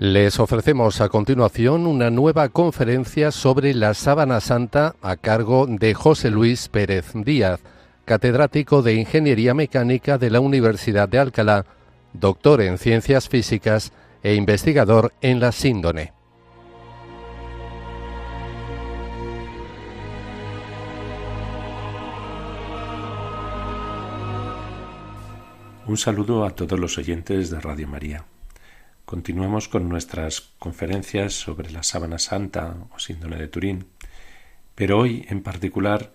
Les ofrecemos a continuación una nueva conferencia sobre la sábana santa a cargo de José Luis Pérez Díaz, catedrático de Ingeniería Mecánica de la Universidad de Alcalá, doctor en Ciencias Físicas e investigador en la síndone. Un saludo a todos los oyentes de Radio María. Continuamos con nuestras conferencias sobre la sábana santa o síndrome de Turín, pero hoy en particular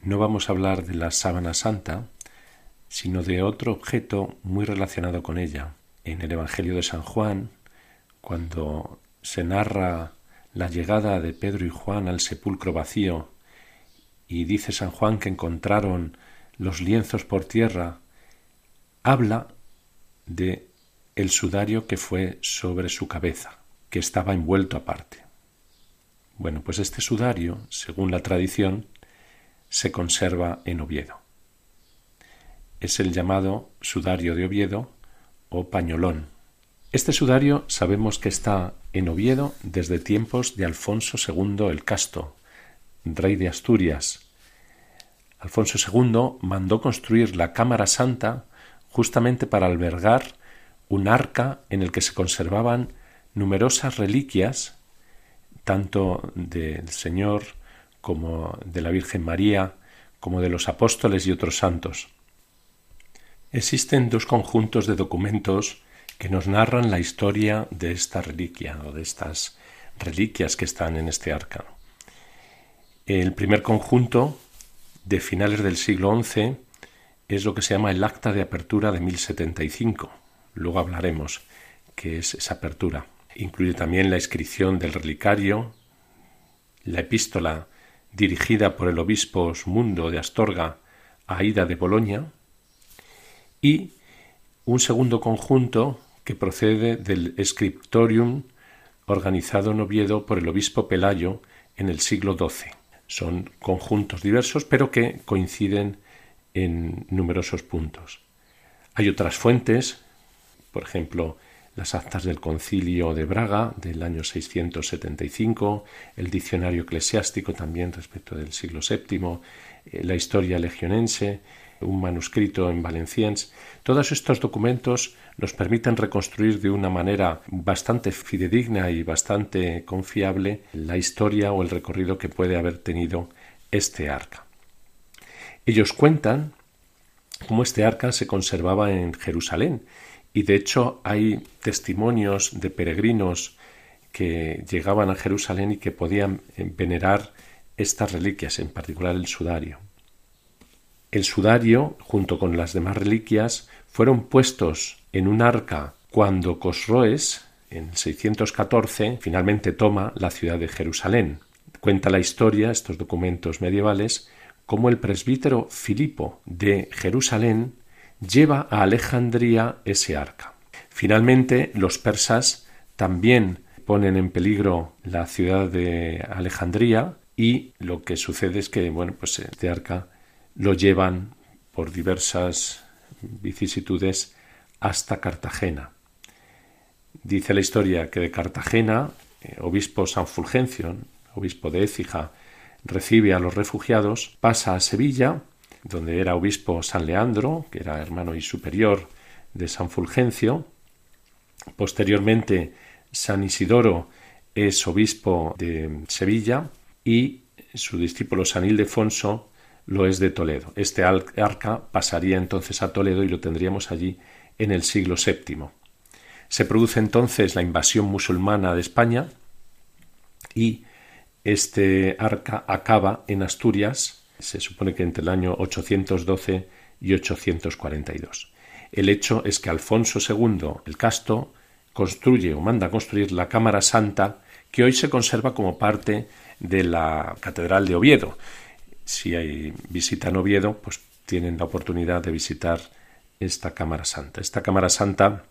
no vamos a hablar de la sábana santa, sino de otro objeto muy relacionado con ella. En el Evangelio de San Juan, cuando se narra la llegada de Pedro y Juan al sepulcro vacío, y dice San Juan que encontraron los lienzos por tierra, habla de el sudario que fue sobre su cabeza, que estaba envuelto aparte. Bueno, pues este sudario, según la tradición, se conserva en Oviedo. Es el llamado sudario de Oviedo o pañolón. Este sudario sabemos que está en Oviedo desde tiempos de Alfonso II el Casto, rey de Asturias. Alfonso II mandó construir la Cámara Santa justamente para albergar un arca en el que se conservaban numerosas reliquias, tanto del Señor como de la Virgen María, como de los apóstoles y otros santos. Existen dos conjuntos de documentos que nos narran la historia de esta reliquia o de estas reliquias que están en este arca. El primer conjunto, de finales del siglo XI, es lo que se llama el Acta de Apertura de 1075 Luego hablaremos qué es esa apertura. Incluye también la inscripción del relicario, la epístola dirigida por el obispo Osmundo de Astorga a Aida de Boloña y un segundo conjunto que procede del Scriptorium organizado en Oviedo por el obispo Pelayo en el siglo XII. Son conjuntos diversos pero que coinciden en numerosos puntos. Hay otras fuentes por ejemplo, las actas del concilio de Braga del año 675, el diccionario eclesiástico también respecto del siglo VII, eh, la historia legionense, un manuscrito en valenciens. Todos estos documentos nos permiten reconstruir de una manera bastante fidedigna y bastante confiable la historia o el recorrido que puede haber tenido este arca. Ellos cuentan cómo este arca se conservaba en Jerusalén y de hecho hay testimonios de peregrinos que llegaban a Jerusalén y que podían venerar estas reliquias, en particular el sudario. El sudario, junto con las demás reliquias, fueron puestos en un arca cuando Cosroes, en 614, finalmente toma la ciudad de Jerusalén. Cuenta la historia, estos documentos medievales, cómo el presbítero Filipo de Jerusalén lleva a Alejandría ese arca. Finalmente, los persas también ponen en peligro la ciudad de Alejandría y lo que sucede es que, bueno, pues este arca lo llevan por diversas vicisitudes hasta Cartagena. Dice la historia que de Cartagena, eh, obispo San Fulgencio, obispo de Écija, recibe a los refugiados, pasa a Sevilla donde era obispo San Leandro, que era hermano y superior de San Fulgencio. Posteriormente, San Isidoro es obispo de Sevilla y su discípulo San Ildefonso lo es de Toledo. Este arca pasaría entonces a Toledo y lo tendríamos allí en el siglo VII. Se produce entonces la invasión musulmana de España y este arca acaba en Asturias se supone que entre el año 812 y 842. El hecho es que Alfonso II el Casto construye o manda construir la Cámara Santa que hoy se conserva como parte de la Catedral de Oviedo. Si hay, visitan Oviedo, pues tienen la oportunidad de visitar esta Cámara Santa. Esta Cámara Santa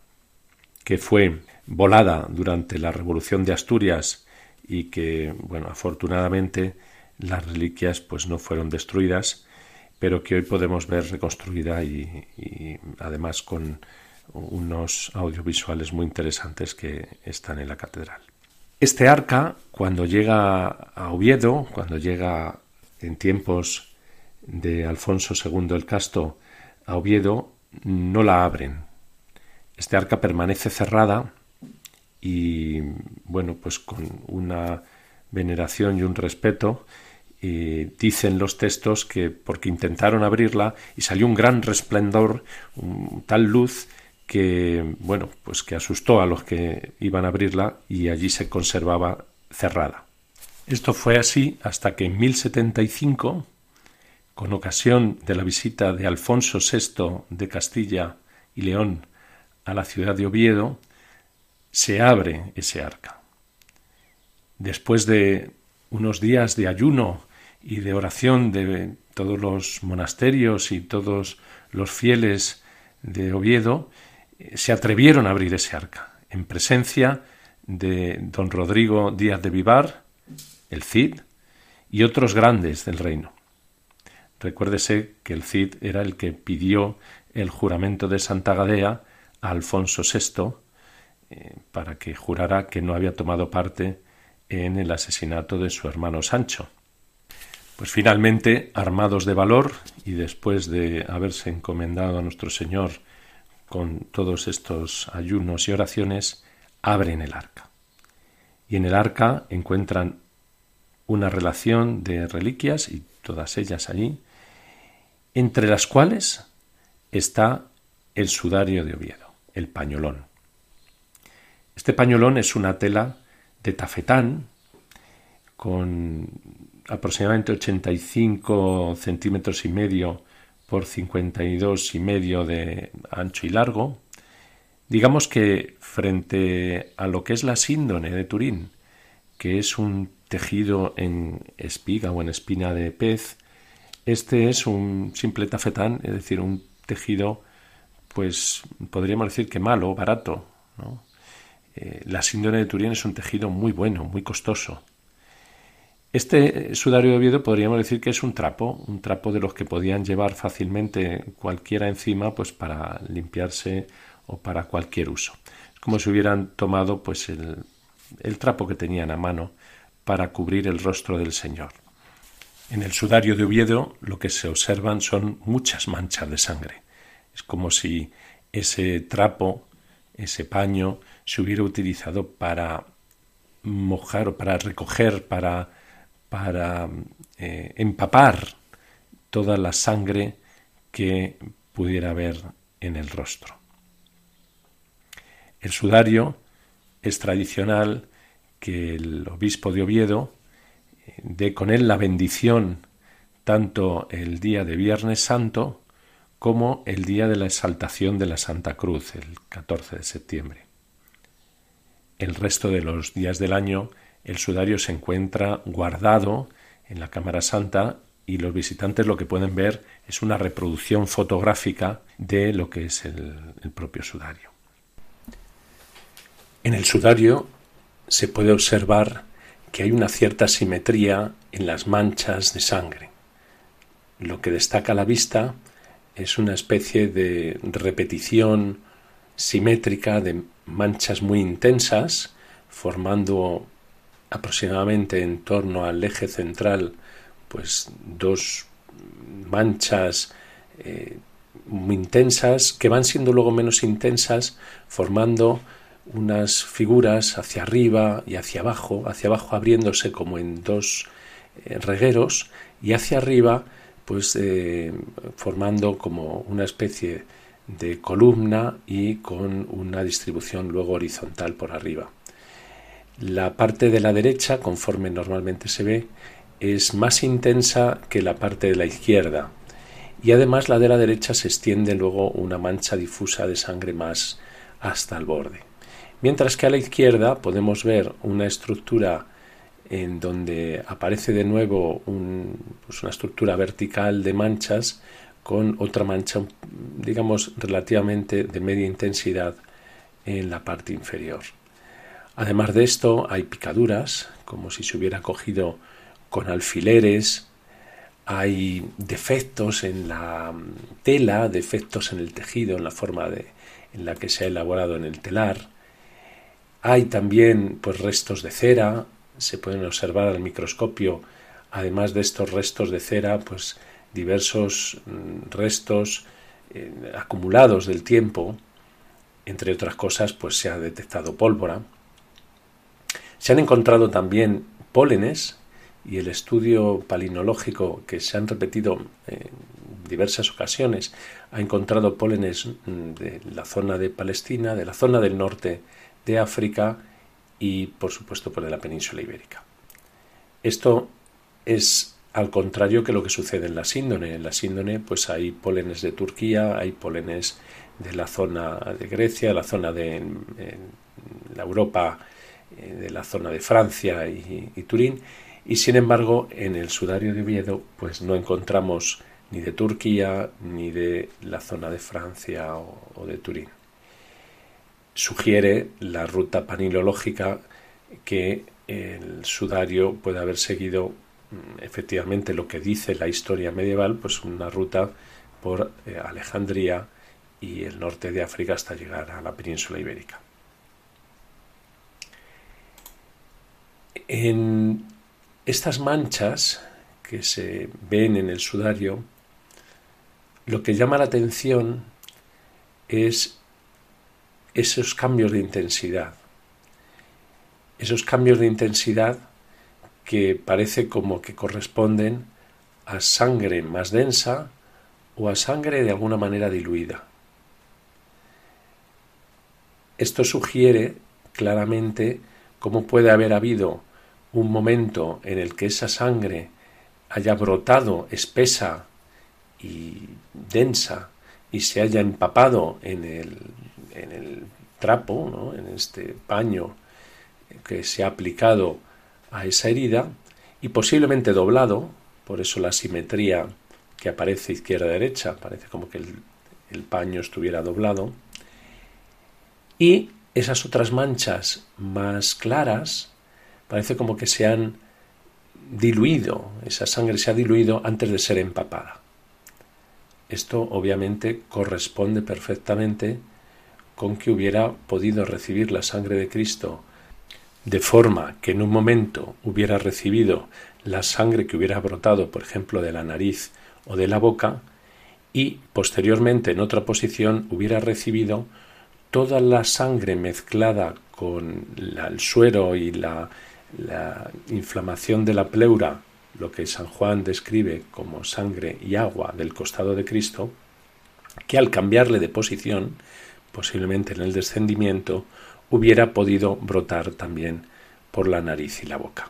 que fue volada durante la Revolución de Asturias y que, bueno, afortunadamente las reliquias pues no fueron destruidas, pero que hoy podemos ver reconstruida y, además con unos audiovisuales muy interesantes que están en la catedral. Este arca, cuando llega a Oviedo, cuando llega en tiempos de Alfonso II el Casto a Oviedo, no la abren. Este arca permanece cerrada y, bueno, pues con una veneración y un respeto, dicen los textos que porque intentaron abrirla y salió un gran resplendor, tal luz que, bueno, pues que asustó a los que iban a abrirla y allí se conservaba cerrada. Esto fue así hasta que en 1075, con ocasión de la visita de Alfonso VI de Castilla y León a la ciudad de Oviedo, se abre ese arca. Después de unos días de ayuno y de oración de todos los monasterios y todos los fieles de Oviedo, se atrevieron a abrir ese arca, en presencia de don Rodrigo Díaz de Vivar, el Cid, y otros grandes del reino. Recuérdese que el Cid era el que pidió el juramento de Santa Gadea a Alfonso VI eh, para que jurara que no había tomado parte en el asesinato de su hermano Sancho. Pues finalmente, armados de valor y después de haberse encomendado a nuestro Señor con todos estos ayunos y oraciones, abren el arca. Y en el arca encuentran una relación de reliquias, y todas ellas allí, entre las cuales está el sudario de Oviedo, el pañolón. Este pañolón es una tela de tafetán con aproximadamente 85 centímetros y medio por 52 y medio de ancho y largo, digamos que frente a lo que es la síndone de Turín, que es un tejido en espiga o en espina de pez, este es un simple tafetán, es decir, un tejido, pues podríamos decir que malo, barato. Eh, la síndone de Turín es un tejido muy bueno, muy costoso. Este sudario de Oviedo podríamos decir que es un trapo, un trapo de los que podían llevar fácilmente cualquiera encima pues para limpiarse o para cualquier uso. Es como si hubieran tomado pues el, el trapo que tenían a mano para cubrir el rostro del Señor. En el sudario de Oviedo lo que se observan son muchas manchas de sangre. Es como si ese trapo, ese paño, se hubiera utilizado para mojar o para recoger, para para eh, empapar toda la sangre que pudiera haber en el rostro. El sudario es tradicional que el obispo de Oviedo eh, dé con él la bendición tanto el día de Viernes Santo como el día de la exaltación de la Santa Cruz, el 14 de septiembre. El resto de los días del año el sudario se encuentra guardado en la Cámara Santa y los visitantes lo que pueden ver es una reproducción fotográfica de lo que es el, propio sudario. En el sudario se puede observar que hay una cierta simetría en las manchas de sangre. Lo que destaca a la vista es una especie de repetición simétrica de manchas muy intensas, formando aproximadamente en torno al eje central, pues dos manchas eh, muy intensas que van siendo luego menos intensas, formando unas figuras hacia arriba y hacia abajo, hacia abajo abriéndose como en dos eh, regueros y hacia arriba pues eh, formando como una especie de columna y con una distribución luego horizontal por arriba. La parte de la derecha, conforme normalmente se ve, es más intensa que la parte de la izquierda y además la de la derecha se extiende luego una mancha difusa de sangre más hasta el borde. Mientras que a la izquierda podemos ver una estructura en donde aparece de nuevo pues una estructura vertical de manchas con otra mancha, digamos, relativamente de media intensidad en la parte inferior. Además de esto, hay picaduras, como si se hubiera cogido con alfileres, hay defectos en la tela, defectos en el tejido, en la forma de en la que se ha elaborado en el telar. Hay también pues restos de cera, se pueden observar al microscopio, además de estos restos de cera, pues diversos mm, restos eh, acumulados del tiempo, entre otras cosas, pues se ha detectado pólvora. Se han encontrado también pólenes y el estudio palinológico que se han repetido en diversas ocasiones ha encontrado pólenes de la zona de Palestina, de la zona del norte de África y por supuesto por la península ibérica. Esto es al contrario que lo que sucede en la síndone. En la síndone pues hay pólenes de Turquía, hay pólenes de la zona de Grecia, la zona de la Europa, de la zona de Francia y, Turín, y sin embargo en el sudario de Oviedo pues no encontramos ni de Turquía ni de la zona de Francia o, de Turín. Sugiere la ruta panilológica que el sudario puede haber seguido mm, efectivamente lo que dice la historia medieval, pues una ruta por eh, Alejandría y el norte de África hasta llegar a la península ibérica. En estas manchas que se ven en el sudario lo que llama la atención es esos cambios de intensidad. Esos cambios de intensidad que parece como que corresponden a sangre más densa o a sangre de alguna manera diluida. Esto sugiere claramente cómo puede haber habido un momento en el que esa sangre haya brotado espesa y densa y se haya empapado en el, en el trapo, ¿no? en este paño que se ha aplicado a esa herida y posiblemente doblado, por eso la simetría que aparece izquierda-derecha, parece como que el, el paño estuviera doblado, y esas otras manchas más claras parece como que se han diluido, esa sangre se ha diluido antes de ser empapada. Esto obviamente corresponde perfectamente con que hubiera podido recibir la sangre de Cristo de forma que en un momento hubiera recibido la sangre que hubiera brotado, por ejemplo, de la nariz o de la boca, y posteriormente en otra posición hubiera recibido toda la sangre mezclada con el suero y la, la inflamación de la pleura lo que San Juan describe como sangre y agua del costado de Cristo, que al cambiarle de posición, posiblemente en el descendimiento, hubiera podido brotar también por la nariz y la boca.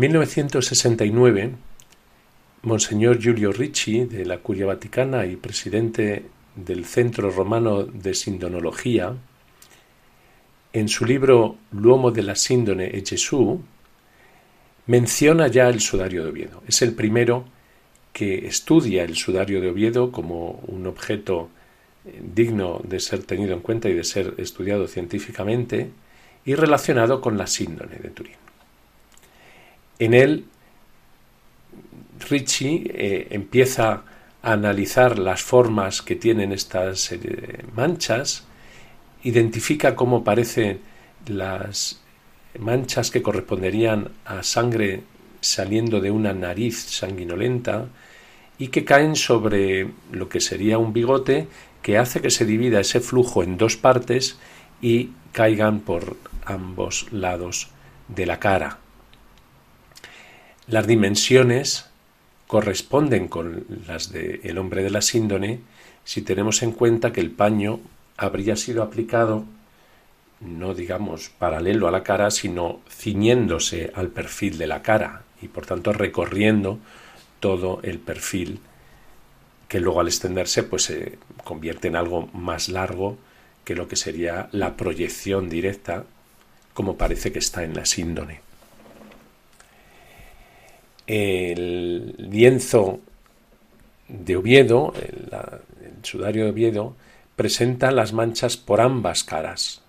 1969, Monseñor Giulio Ricci, de la Curia Vaticana y presidente del Centro Romano de Sindonología, en su libro L'uomo della Sindone e Gesù, menciona ya el sudario de Oviedo. Es el primero que estudia el sudario de Oviedo como un objeto eh, digno de ser tenido en cuenta y de ser estudiado científicamente y relacionado con la síndone de Turín. En él, Ricci eh, empieza a analizar las formas que tienen estas eh, manchas, identifica cómo parecen las manchas que corresponderían a sangre saliendo de una nariz sanguinolenta y que caen sobre lo que sería un bigote que hace que se divida ese flujo en dos partes y caigan por ambos lados de la cara. Las dimensiones corresponden con las del hombre de la síndone si tenemos en cuenta que el paño habría sido aplicado no digamos paralelo a la cara, sino ciñéndose al perfil de la cara y por tanto recorriendo todo el perfil que luego al extenderse pues se convierte en algo más largo que lo que sería la proyección directa como parece que está en la síndone el lienzo de Oviedo, el, sudario de Oviedo, presenta las manchas por ambas caras,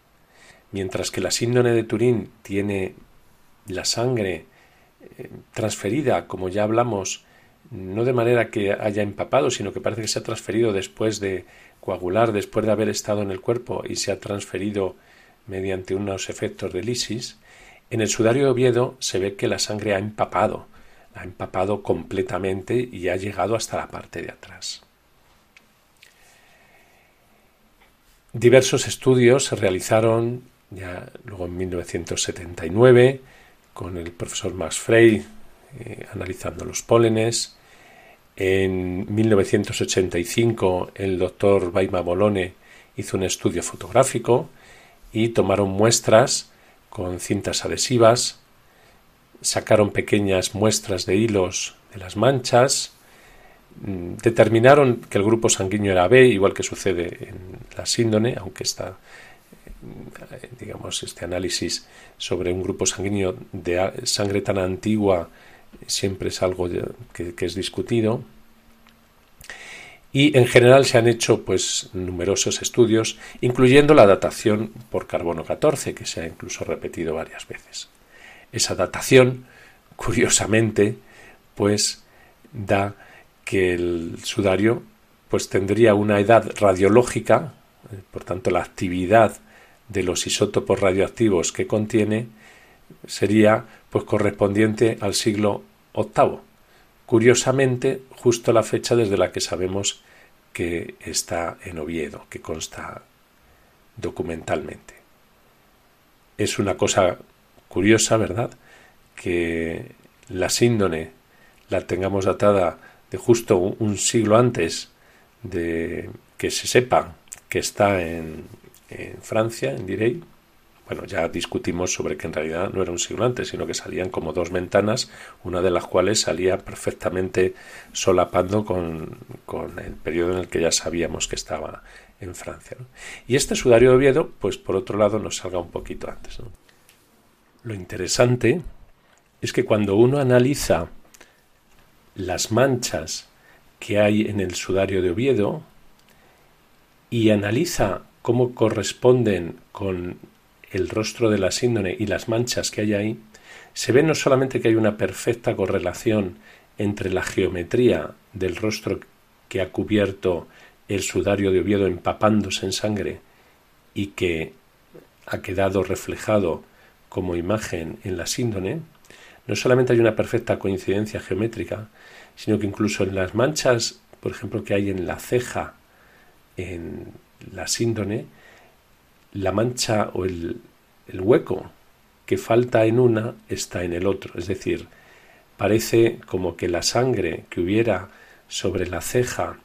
mientras que la síndone de Turín tiene la sangre eh, transferida, como ya hablamos, no de manera que haya empapado, sino que parece que se ha transferido después de coagular, después de haber estado en el cuerpo y se ha transferido mediante unos efectos de lisis, en el sudario de Oviedo se ve que la sangre ha empapado, ha empapado completamente y ha llegado hasta la parte de atrás. Diversos estudios se realizaron ya luego en 1979 con el profesor Max Frey eh, analizando los pólenes. En 1985 el doctor Baima Bolone hizo un estudio fotográfico y tomaron muestras con cintas adhesivas sacaron pequeñas muestras de hilos de las manchas, mm, determinaron que el grupo sanguíneo era B, igual que sucede en la síndone, aunque está, eh, digamos, este análisis sobre un grupo sanguíneo de sangre tan antigua siempre es algo que, que es discutido. Y en general se han hecho pues numerosos estudios, incluyendo la datación por carbono 14, que se ha incluso repetido varias veces. Esa datación, curiosamente, pues da que el sudario pues tendría una edad radiológica, eh, por tanto la actividad de los isótopos radioactivos que contiene sería pues correspondiente al siglo VIII. Curiosamente, justo la fecha desde la que sabemos que está en Oviedo, que consta documentalmente. Es una cosa curiosa, ¿verdad? Que la síndone la tengamos datada de justo un siglo antes de que se sepa que está en, Francia, en Direy. Bueno, ya discutimos sobre que en realidad no era un siglo antes, sino que salían como dos ventanas, una de las cuales salía perfectamente solapando con, con el periodo en el que ya sabíamos que estaba en Francia. Y este sudario de Oviedo, pues por otro lado, nos salga un poquito antes. ¿no? Lo interesante es que cuando uno analiza las manchas que hay en el sudario de Oviedo y analiza cómo corresponden con el rostro de la síndone y las manchas que hay ahí, se ve no solamente que hay una perfecta correlación entre la geometría del rostro que ha cubierto el sudario de Oviedo empapándose en sangre y que ha quedado reflejado como imagen en la síndone, no solamente hay una perfecta coincidencia geométrica, sino que incluso en las manchas, por ejemplo, que hay en la ceja, en la síndone, la mancha o el, el hueco que falta en una está en el otro. Es decir, parece como que la sangre que hubiera sobre la ceja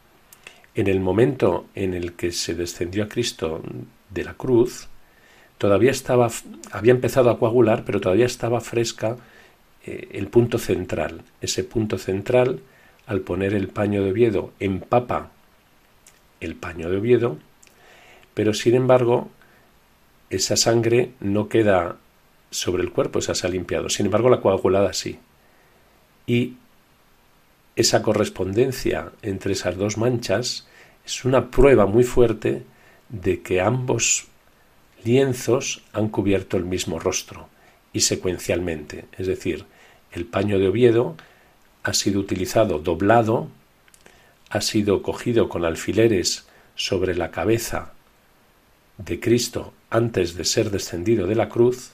en el momento en el que se descendió a Cristo de la cruz, todavía estaba, había empezado a coagular, pero todavía estaba fresca eh, el punto central. Ese punto central, al poner el paño de Oviedo, empapa el paño de Oviedo, pero sin embargo, esa sangre no queda sobre el cuerpo, esa se ha limpiado. Sin embargo, la coagulada sí. Y esa correspondencia entre esas dos manchas es una prueba muy fuerte de que ambos han cubierto el mismo rostro y secuencialmente, es decir, el paño de Oviedo ha sido utilizado doblado, ha sido cogido con alfileres sobre la cabeza de Cristo antes de ser descendido de la cruz,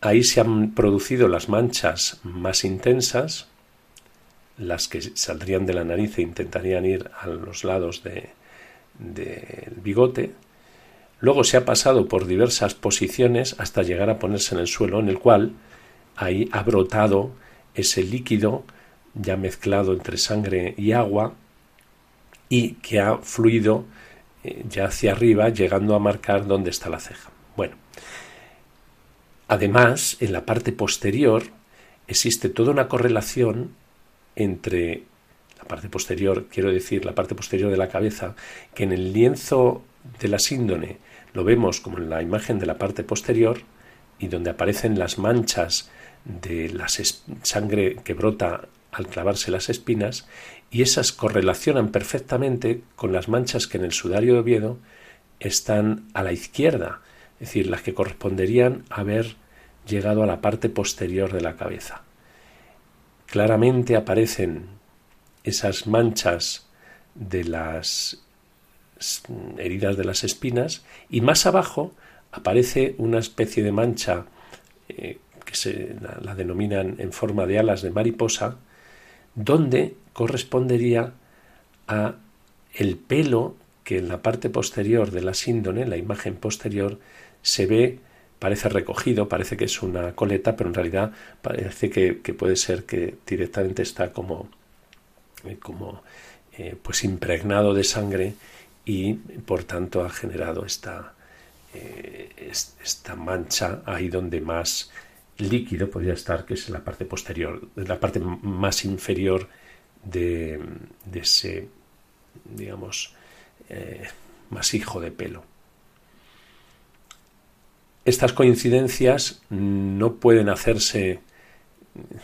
ahí se han producido las manchas más intensas, las que saldrían de la nariz e intentarían ir a los lados del bigote. Luego se ha pasado por diversas posiciones hasta llegar a ponerse en el suelo, en el cual ahí ha brotado ese líquido ya mezclado entre sangre y agua y que ha fluido eh, ya hacia arriba, llegando a marcar dónde está la ceja. Bueno, además, en la parte posterior existe toda una correlación entre la parte posterior, quiero decir, la parte posterior de la cabeza, que en el lienzo de la síndone lo vemos como en la imagen de la parte posterior y donde aparecen las manchas de la sangre que brota al clavarse las espinas y esas correlacionan perfectamente con las manchas que en el sudario de Oviedo están a la izquierda, es decir, las que corresponderían a haber llegado a la parte posterior de la cabeza. Claramente aparecen esas manchas de las heridas de las espinas y más abajo aparece una especie de mancha eh, que se la, denominan en forma de alas de mariposa, donde correspondería a el pelo que en la parte posterior de la síndone, la imagen posterior, se ve, parece recogido, parece que es una coleta, pero en realidad parece que, puede ser que directamente está como, eh, como eh, pues impregnado de sangre y por tanto ha generado esta, eh, esta mancha ahí donde más líquido podría estar, que es la parte posterior, la parte más inferior de, ese, digamos, eh, masijo de pelo. Estas coincidencias no pueden hacerse,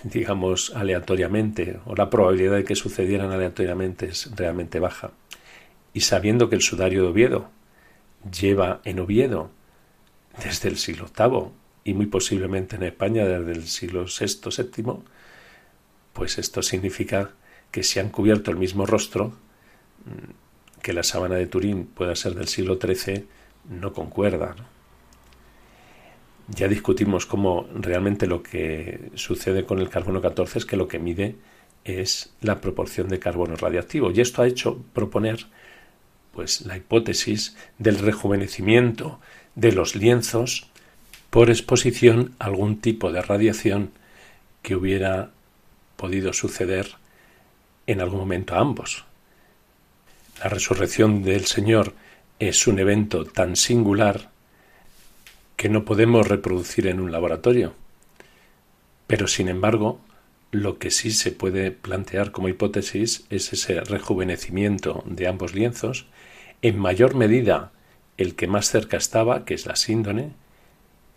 digamos, aleatoriamente, o la probabilidad de que sucedieran aleatoriamente es realmente baja. Y sabiendo que el sudario de Oviedo lleva en Oviedo desde el siglo VIII y muy posiblemente en España desde el siglo VI, VII, pues esto significa que se han cubierto el mismo rostro, mm, que la sábana de Turín pueda ser del siglo XIII, no concuerda. Ya discutimos cómo realmente lo que sucede con el carbono 14 es que lo que mide es la proporción de carbono radiactivo. Y esto ha hecho proponer pues la hipótesis del rejuvenecimiento de los lienzos por exposición a algún tipo de radiación que hubiera podido suceder en algún momento a ambos. La resurrección del Señor es un evento tan singular que no podemos reproducir en un laboratorio. Pero, sin embargo, lo que sí se puede plantear como hipótesis es ese rejuvenecimiento de ambos lienzos, en mayor medida el que más cerca estaba, que es la síndone,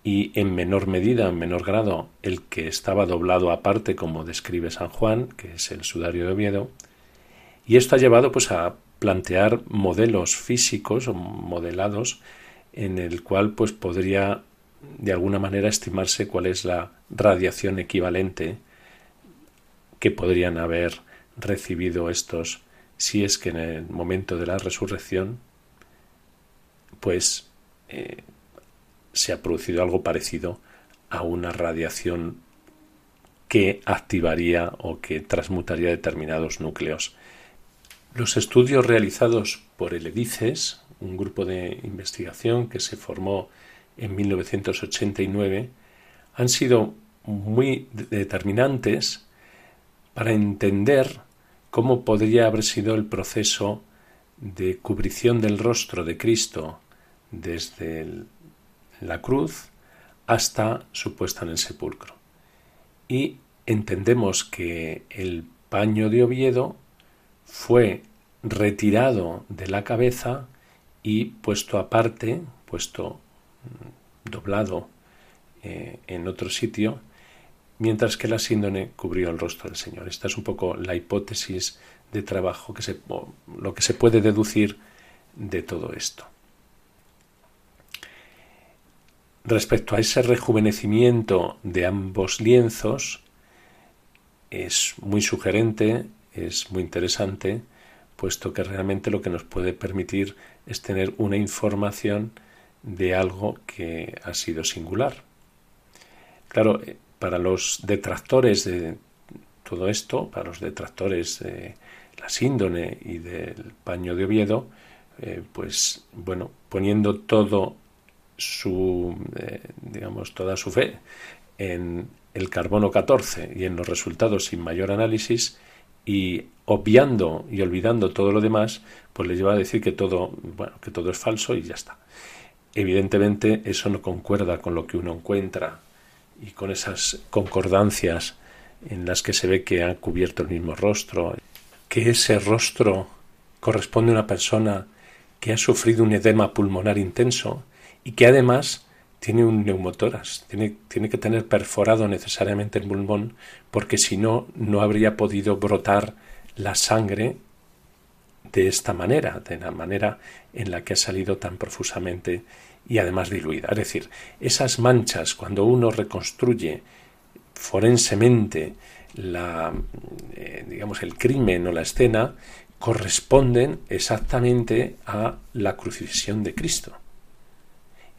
y en menor medida, en menor grado, el que estaba doblado aparte, como describe San Juan, que es el sudario de Oviedo, y esto ha llevado pues a plantear modelos físicos o modelados en el cual pues podría de alguna manera estimarse cuál es la radiación equivalente que podrían haber recibido estos si es que en el momento de la resurrección pues eh, se ha producido algo parecido a una radiación que activaría o que transmutaría determinados núcleos. Los estudios realizados por el EDICES, un grupo de investigación que se formó en 1989, han sido muy determinantes para entender cómo podría haber sido el proceso de cubrición del rostro de Cristo desde la cruz hasta su puesta en el sepulcro. Y entendemos que el paño de Oviedo fue retirado de la cabeza y puesto aparte, puesto mm, doblado eh, en otro sitio, mientras que la síndone cubrió el rostro del Señor. Esta es un poco la hipótesis de trabajo, que se, lo que se puede deducir de todo esto. Respecto a ese rejuvenecimiento de ambos lienzos, es muy sugerente, es muy interesante, puesto que realmente lo que nos puede permitir es tener una información de algo que ha sido singular. Claro, para los detractores de todo esto, para los detractores de la síndone y del paño de Oviedo, eh, pues bueno, poniendo todo su, eh, digamos, toda su fe en el carbono 14 y en los resultados sin mayor análisis y obviando y olvidando todo lo demás, pues le lleva a decir que todo, bueno, que todo es falso y ya está. Evidentemente eso no concuerda con lo que uno encuentra y con esas concordancias en las que se ve que ha cubierto el mismo rostro, que ese rostro corresponde a una persona que ha sufrido un edema pulmonar intenso y que además tiene un neumotoras, tiene, tiene que tener perforado necesariamente el pulmón porque si no, no habría podido brotar la sangre de esta manera, de la manera en la que ha salido tan profusamente y además diluida. Es decir, esas manchas, cuando uno reconstruye forensemente la, eh, digamos, el crimen o la escena, corresponden exactamente a la crucifixión de Cristo.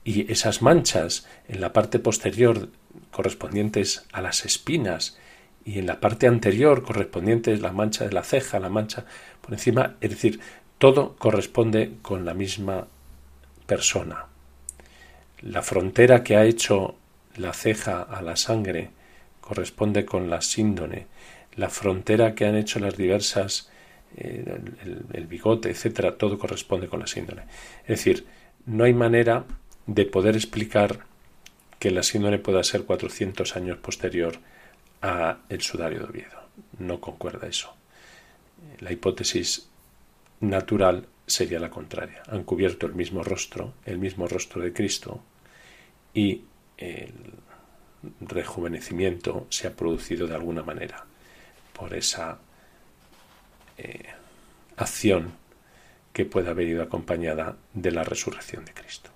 Y esas manchas en la parte posterior correspondientes a las espinas y en la parte anterior correspondientes la mancha de la ceja, la mancha por encima, es decir, todo corresponde con la misma persona. La frontera que ha hecho la ceja a la sangre corresponde con la síndone. La frontera que han hecho las diversas, eh, el, bigote, etcétera, todo corresponde con la síndone. Es decir, no hay manera de poder explicar que la síndone pueda ser 400 años posterior a el sudario de Oviedo. No concuerda eso. La hipótesis natural sería la contraria. Han cubierto el mismo rostro, el mismo rostro de Cristo, y el rejuvenecimiento se ha producido de alguna manera por esa eh, acción que puede haber ido acompañada de la resurrección de Cristo.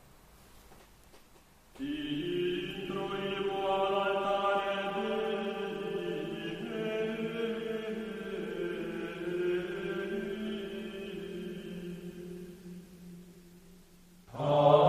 Oh.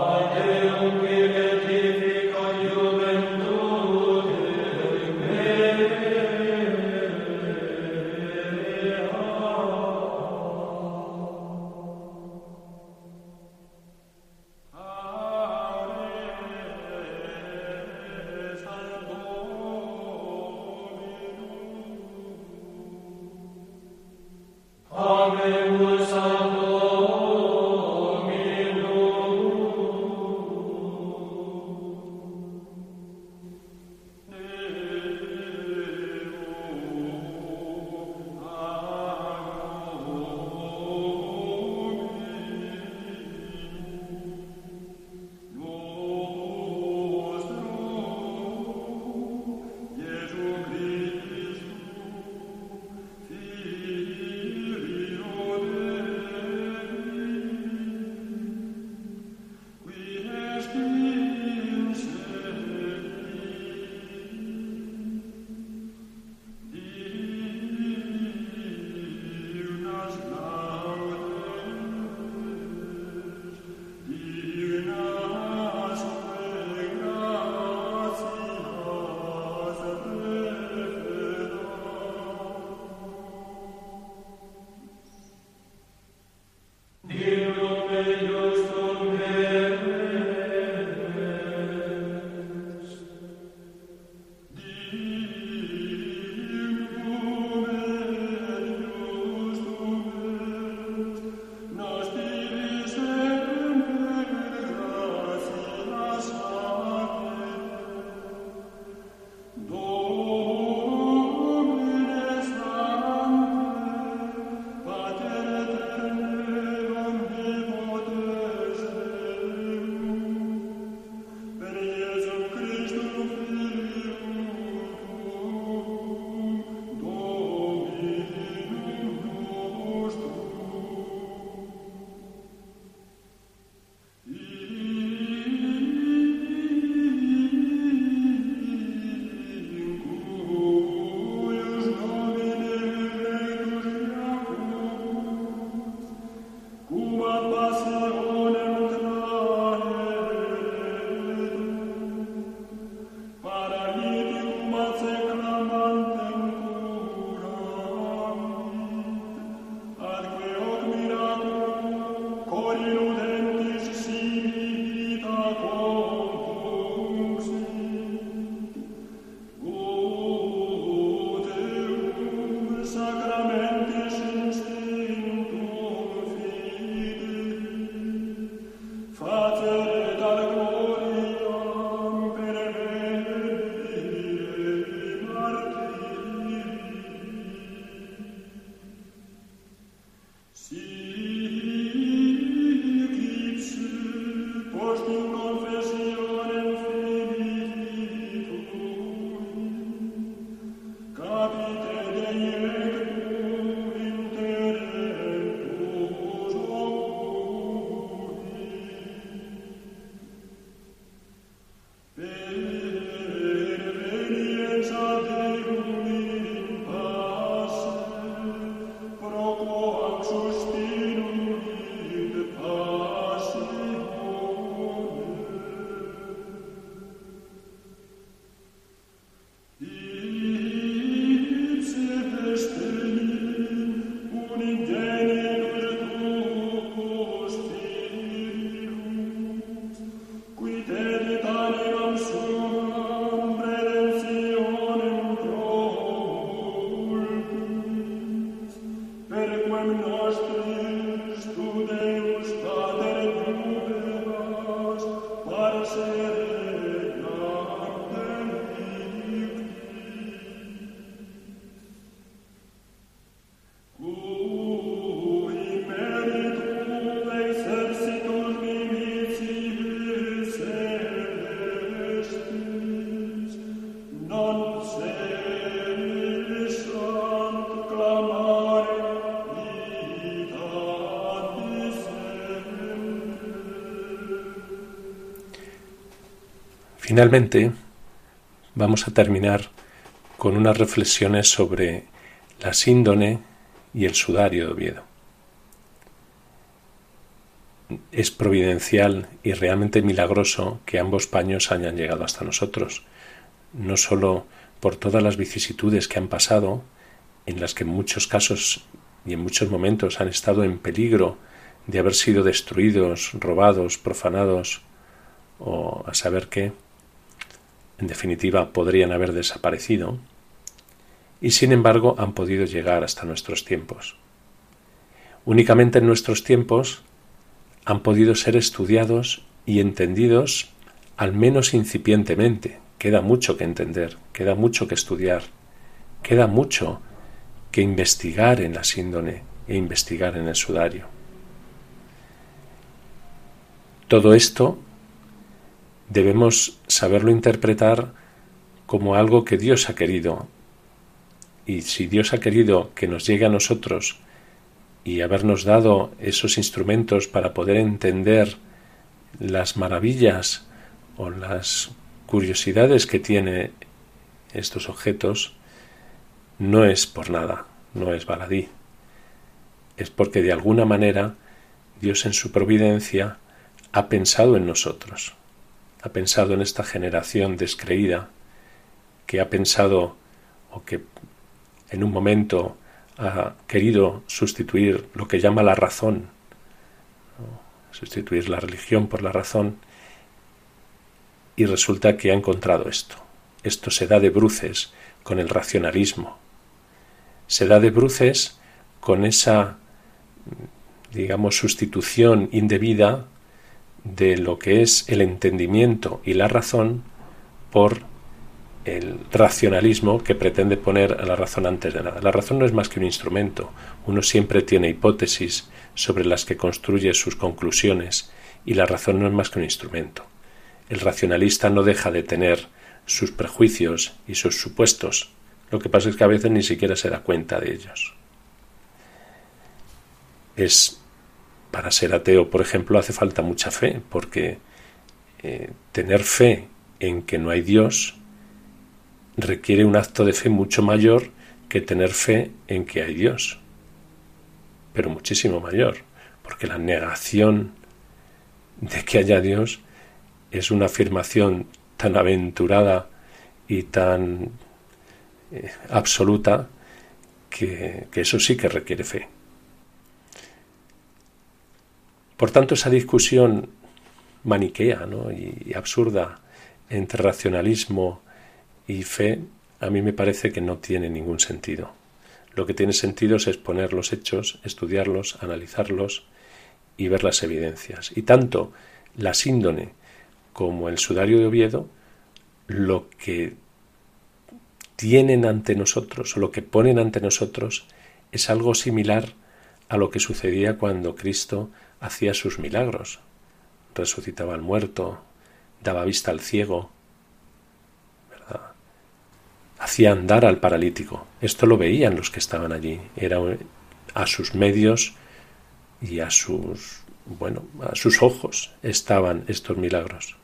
Finalmente, vamos a terminar con unas reflexiones sobre la síndone y el sudario de Oviedo. Es providencial y realmente milagroso que ambos paños hayan llegado hasta nosotros, no sólo por todas las vicisitudes que han pasado, en las que en muchos casos y en muchos momentos han estado en peligro de haber sido destruidos, robados, profanados o a saber qué, en definitiva podrían haber desaparecido, y sin embargo han podido llegar hasta nuestros tiempos. Únicamente en nuestros tiempos han podido ser estudiados y entendidos al menos incipientemente. Queda mucho que entender, queda mucho que estudiar, queda mucho que investigar en la síndone e investigar en el sudario. Todo esto debemos saberlo interpretar como algo que Dios ha querido. Y si Dios ha querido que nos llegue a nosotros y habernos dado esos instrumentos para poder entender las maravillas o las curiosidades que tiene estos objetos, no es por nada, no es baladí. Es porque de alguna manera Dios en su providencia ha pensado en nosotros ha pensado en esta generación descreída, que ha pensado o que en un momento ha querido sustituir lo que llama la razón, sustituir la religión por la razón, y resulta que ha encontrado esto. Esto se da de bruces con el racionalismo, se da de bruces con esa, digamos, sustitución indebida de lo que es el entendimiento y la razón por el racionalismo que pretende poner a la razón antes de nada. La razón no es más que un instrumento. Uno siempre tiene hipótesis sobre las que construye sus conclusiones y la razón no es más que un instrumento. El racionalista no deja de tener sus prejuicios y sus supuestos. Lo que pasa es que a veces ni siquiera se da cuenta de ellos. Es para ser ateo, por ejemplo, hace falta mucha fe, porque eh, tener fe en que no hay Dios requiere un acto de fe mucho mayor que tener fe en que hay Dios, pero muchísimo mayor, porque la negación de que haya Dios es una afirmación tan aventurada y tan eh, absoluta que eso sí que requiere fe. Por tanto, esa discusión maniquea y, absurda entre racionalismo y fe a mí me parece que no tiene ningún sentido. Lo que tiene sentido es exponer los hechos, estudiarlos, analizarlos y ver las evidencias. Y tanto la síndone como el sudario de Oviedo lo que tienen ante nosotros o lo que ponen ante nosotros es algo similar a lo que sucedía cuando Cristo hacía sus milagros. Resucitaba al muerto, daba vista al ciego, hacía andar al paralítico. Esto lo veían los que estaban allí. Era a sus medios y a sus bueno, a sus ojos estaban estos milagros.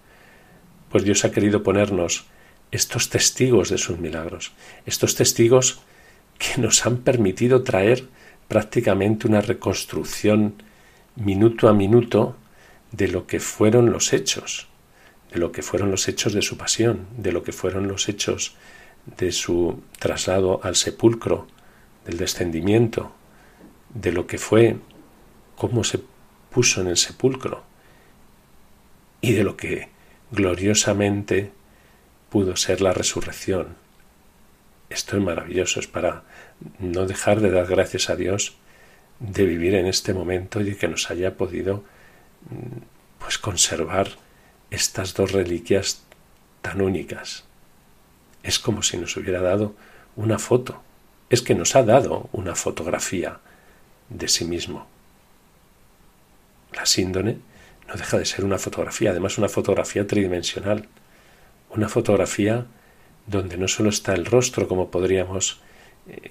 Pues Dios ha querido ponernos estos testigos de sus milagros, estos testigos que nos han permitido traer prácticamente una reconstrucción minuto a minuto de lo que fueron los hechos, de lo que fueron los hechos de su pasión, de lo que fueron los hechos de su traslado al sepulcro, del descendimiento, de lo que fue cómo se puso en el sepulcro y de lo que gloriosamente pudo ser la resurrección. Esto es maravilloso, es para no dejar de dar gracias a Dios de vivir en este momento y que nos haya podido mm, pues conservar estas dos reliquias tan únicas. Es como si nos hubiera dado una foto. Es que nos ha dado una fotografía de sí mismo. La síndone no deja de ser una fotografía, además una fotografía tridimensional, una fotografía donde no solo está el rostro como podríamos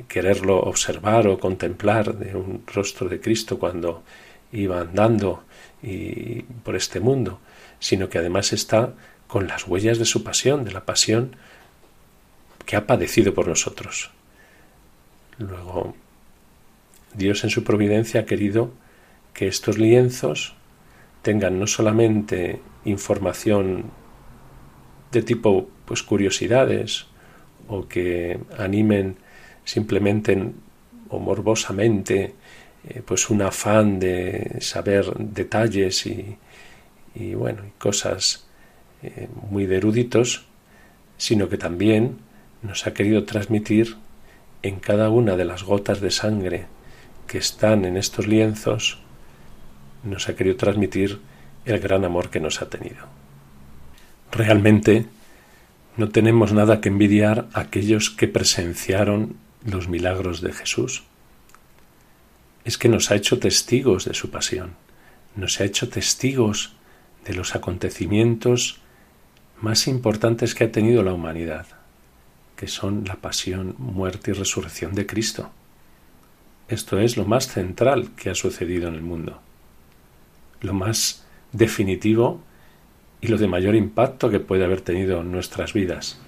quererlo observar o contemplar de un rostro de Cristo cuando iba andando y por este mundo, sino que además está con las huellas de su pasión, de la pasión que ha padecido por nosotros. Luego, Dios en su providencia ha querido que estos lienzos tengan no solamente información de tipo pues curiosidades o que animen simplemente o morbosamente eh, pues un afán de saber detalles y, y bueno cosas eh, muy de eruditos sino que también nos ha querido transmitir en cada una de las gotas de sangre que están en estos lienzos nos ha querido transmitir el gran amor que nos ha tenido. Realmente no tenemos nada que envidiar a aquellos que presenciaron los milagros de Jesús. Es que nos ha hecho testigos de su pasión, nos ha hecho testigos de los acontecimientos más importantes que ha tenido la humanidad, que son la pasión, muerte y resurrección de Cristo. Esto es lo más central que ha sucedido en el mundo lo más definitivo y lo de mayor impacto que puede haber tenido en nuestras vidas,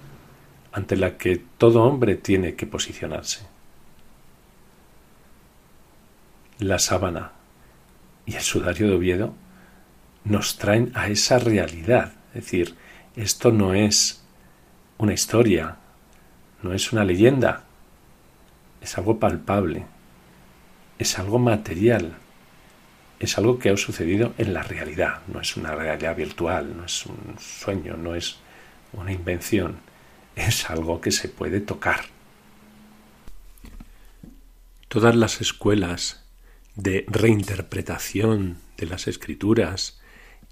ante la que todo hombre tiene que posicionarse. La sábana y el sudario de Oviedo nos traen a esa realidad, es decir, esto no es una historia, no es una leyenda, es algo palpable, es algo material, es algo que ha sucedido en la realidad, no es una realidad virtual, no es un sueño, no es una invención, es algo que se puede tocar. Todas las escuelas de reinterpretación de las escrituras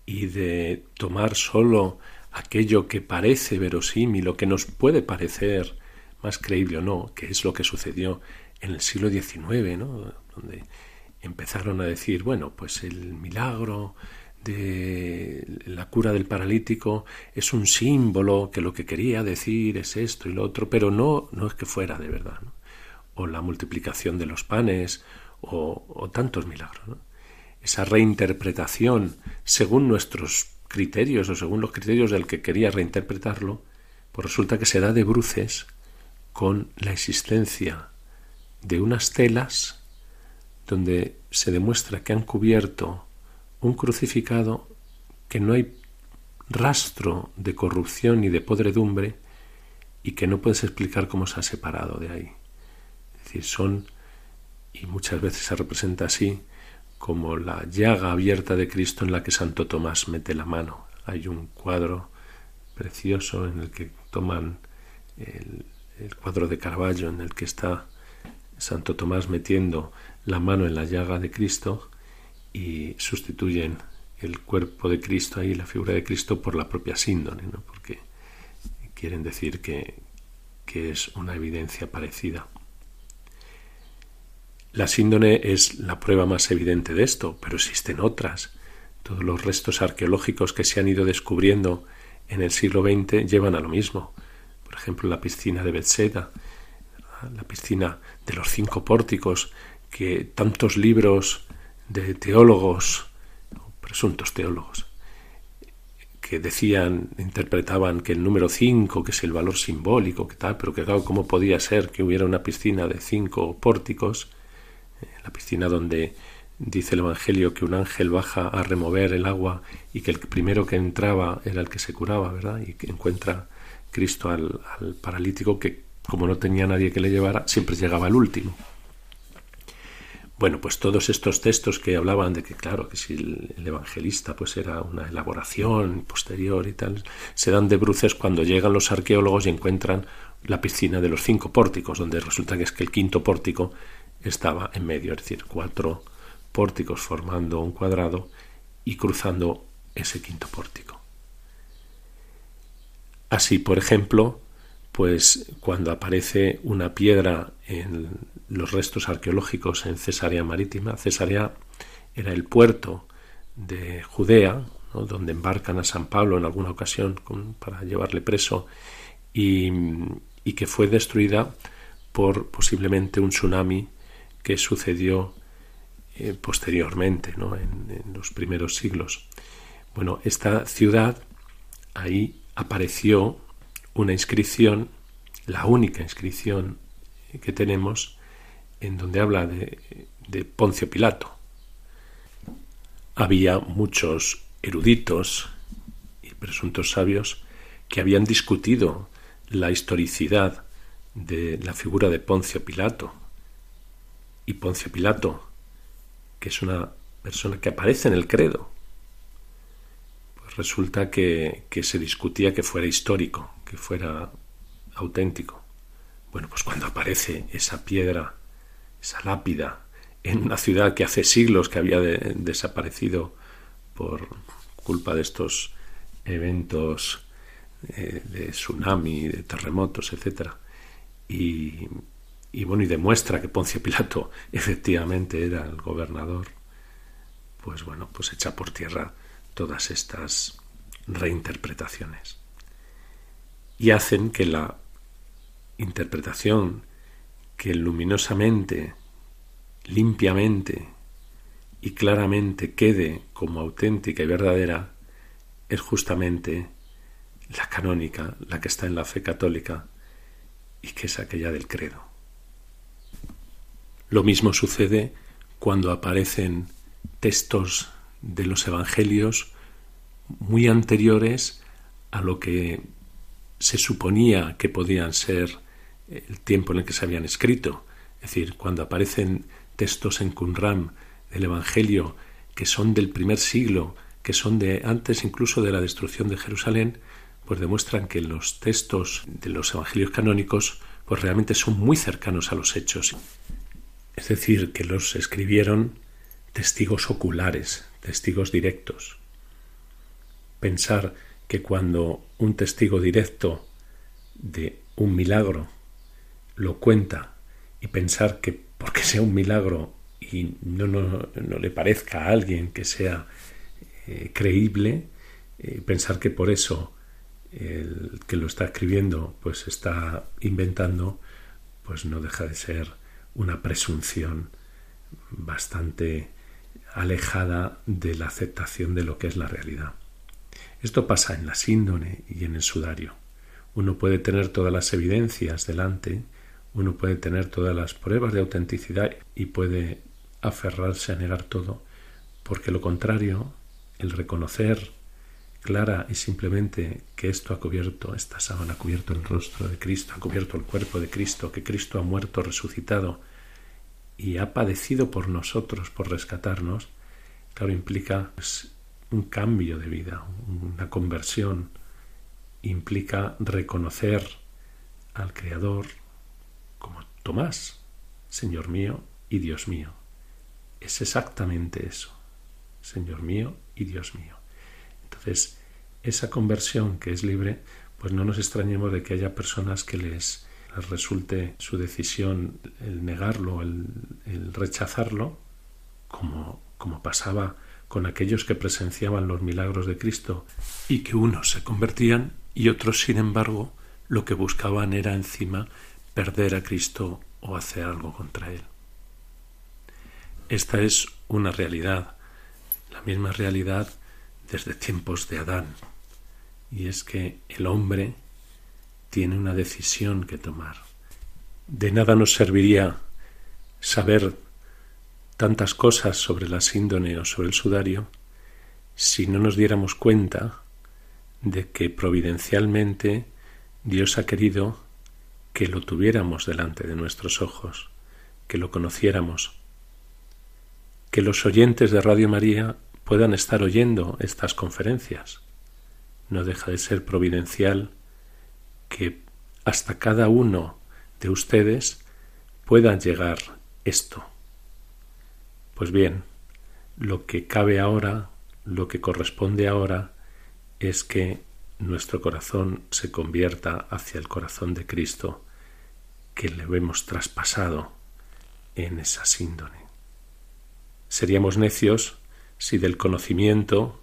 y de tomar solo aquello que parece verosímil o que nos puede parecer más creíble o no, que es lo que sucedió en el siglo XIX, ¿no? donde empezaron a decir, bueno, pues el milagro de la cura del paralítico es un símbolo que lo que quería decir es esto y lo otro, pero no, no es que fuera de verdad. O la multiplicación de los panes, o, tantos milagros. Esa reinterpretación según nuestros criterios o según los criterios del que quería reinterpretarlo, pues resulta que se da de bruces con la existencia de unas telas donde se demuestra que han cubierto un crucificado que no hay rastro de corrupción ni de podredumbre y que no puedes explicar cómo se ha separado de ahí. Es decir, son, y muchas veces se representa así, como la llaga abierta de Cristo en la que Santo Tomás mete la mano. Hay un cuadro precioso en el que toman el, cuadro de Caravaggio en el que está Santo Tomás metiendo la mano en la llaga de Cristo y sustituyen el cuerpo de Cristo ahí, la figura de Cristo, por la propia síndone, ¿no? porque quieren decir que, que es una evidencia parecida. La síndone es la prueba más evidente de esto, pero existen otras. Todos los restos arqueológicos que se han ido descubriendo en el siglo XX llevan a lo mismo. Por ejemplo, la piscina de Bethsaida, la piscina de los cinco pórticos que tantos libros de teólogos, presuntos teólogos, que decían, interpretaban que el número 5, que es el valor simbólico, que tal, pero que claro, ¿cómo podía ser que hubiera una piscina de cinco pórticos? Eh, la piscina donde dice el Evangelio que un ángel baja a remover el agua y que el primero que entraba era el que se curaba, ¿verdad? Y que encuentra Cristo al, al paralítico que, como no tenía nadie que le llevara, siempre llegaba el último. Bueno, pues todos estos textos que hablaban de que, claro, que si el, evangelista pues era una elaboración posterior y tal, se dan de bruces cuando llegan los arqueólogos y encuentran la piscina de los cinco pórticos, donde resulta que es que el quinto pórtico estaba en medio, es decir, cuatro pórticos formando un cuadrado y cruzando ese quinto pórtico. Así, por ejemplo, pues cuando aparece una piedra en los restos arqueológicos en Cesarea Marítima, Cesarea era el puerto de Judea, donde embarcan a San Pablo en alguna ocasión para llevarle preso, y, que fue destruida por posiblemente un tsunami que sucedió eh, posteriormente, en los primeros siglos. Bueno, esta ciudad ahí apareció una inscripción, la única inscripción que tenemos, en donde habla de, de Poncio Pilato. Había muchos eruditos y presuntos sabios que habían discutido la historicidad de la figura de Poncio Pilato. Y Poncio Pilato, que es una persona que aparece en el credo, pues resulta que, que se discutía que fuera histórico, que fuera auténtico. Bueno, pues cuando aparece esa piedra, esa lápida, en una ciudad que hace siglos que había desaparecido por culpa de estos eventos eh, de tsunami, de terremotos, etc. Y, bueno, y demuestra que Poncio Pilato efectivamente era el gobernador, pues bueno, pues echa por tierra todas estas reinterpretaciones. Y hacen que la interpretación que luminosamente, limpiamente y claramente quede como auténtica y verdadera es justamente la canónica, la que está en la fe católica y que es aquella del credo. Lo mismo sucede cuando aparecen textos de los evangelios muy anteriores a lo que se suponía que podían ser el tiempo en el que se habían escrito. Es decir, cuando aparecen textos en Qumran del Evangelio que son del primer siglo, que son de antes incluso de la destrucción de Jerusalén, pues demuestran que los textos de los evangelios canónicos pues realmente son muy cercanos a los hechos. Es decir, que los escribieron testigos oculares, testigos directos. Pensar que cuando un testigo directo de un milagro lo cuenta y pensar que porque sea un milagro y no, no, le parezca a alguien que sea eh, creíble, eh, pensar que por eso el que lo está escribiendo pues está inventando, pues no deja de ser una presunción bastante alejada de la aceptación de lo que es la realidad. Esto pasa en la síndone y en el sudario. Uno puede tener todas las evidencias delante, uno puede tener todas las pruebas de autenticidad y puede aferrarse a negar todo, porque lo contrario, el reconocer clara y simplemente que esto ha cubierto, esta sábana ha cubierto el rostro de Cristo, ha cubierto el cuerpo de Cristo, que Cristo ha muerto, resucitado y ha padecido por nosotros, por rescatarnos, claro, implica pues, un cambio de vida, una conversión, implica reconocer al Creador como Tomás, Señor mío y Dios mío. Es exactamente eso, Señor mío y Dios mío. Entonces, esa conversión que es libre, pues no nos extrañemos de que haya personas que les, resulte su decisión el negarlo, el, el rechazarlo, como, como pasaba con aquellos que presenciaban los milagros de Cristo y que unos se convertían y otros, sin embargo, lo que buscaban era encima perder a Cristo o hacer algo contra Él. Esta es una realidad, la misma realidad desde tiempos de Adán, y es que el hombre tiene una decisión que tomar. De nada nos serviría saber tantas cosas sobre la síndone o sobre el sudario si no nos diéramos cuenta de que providencialmente Dios ha querido que lo tuviéramos delante de nuestros ojos, que lo conociéramos, que los oyentes de Radio María puedan estar oyendo estas conferencias. No deja de ser providencial que hasta cada uno de ustedes pueda llegar esto. Pues bien, lo que cabe ahora, lo que corresponde ahora, es que nuestro corazón se convierta hacia el corazón de Cristo, que le hemos traspasado en esa síndone. Seríamos necios si del conocimiento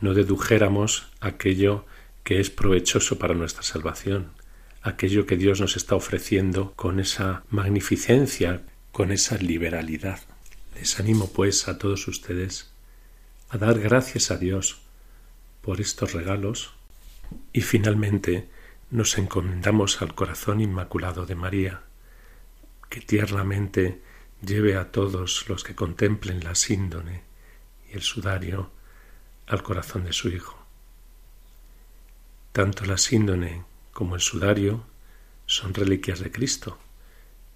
no dedujéramos aquello que es provechoso para nuestra salvación, aquello que Dios nos está ofreciendo con esa magnificencia, con esa liberalidad. Les animo pues a todos ustedes a dar gracias a Dios por estos regalos Y finalmente nos encomendamos al corazón inmaculado de María, que tiernamente lleve a todos los que contemplen la síndone y el sudario al corazón de su Hijo. Tanto la síndone como el sudario son reliquias de Cristo,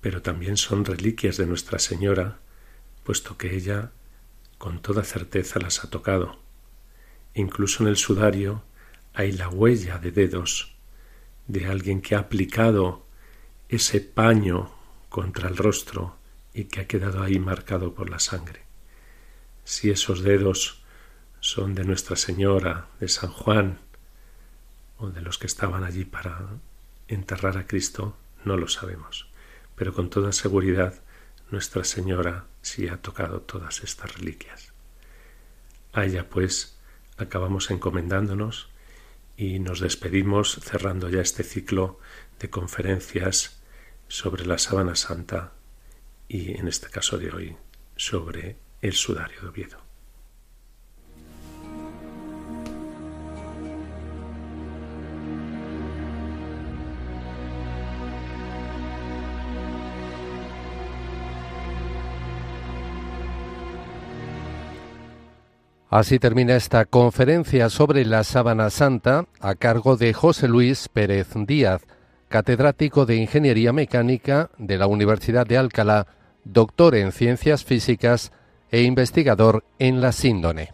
pero también son reliquias de Nuestra Señora, puesto que ella con toda certeza las ha tocado. Incluso en el sudario hay la huella de dedos de alguien que ha aplicado ese paño contra el rostro y que ha quedado ahí marcado por la sangre. Si esos dedos son de Nuestra Señora, de San Juan, o de los que estaban allí para enterrar a Cristo, no lo sabemos. Pero con toda seguridad Nuestra Señora sí ha tocado todas estas reliquias. A ella, pues, acabamos encomendándonos y nos despedimos cerrando ya este ciclo de conferencias sobre la sábana santa y en este caso de hoy sobre el sudario de Oviedo. Así termina esta conferencia sobre la sábana santa a cargo de José Luis Pérez Díaz, catedrático de Ingeniería Mecánica de la Universidad de Alcalá, doctor en Ciencias Físicas e investigador en la síndone.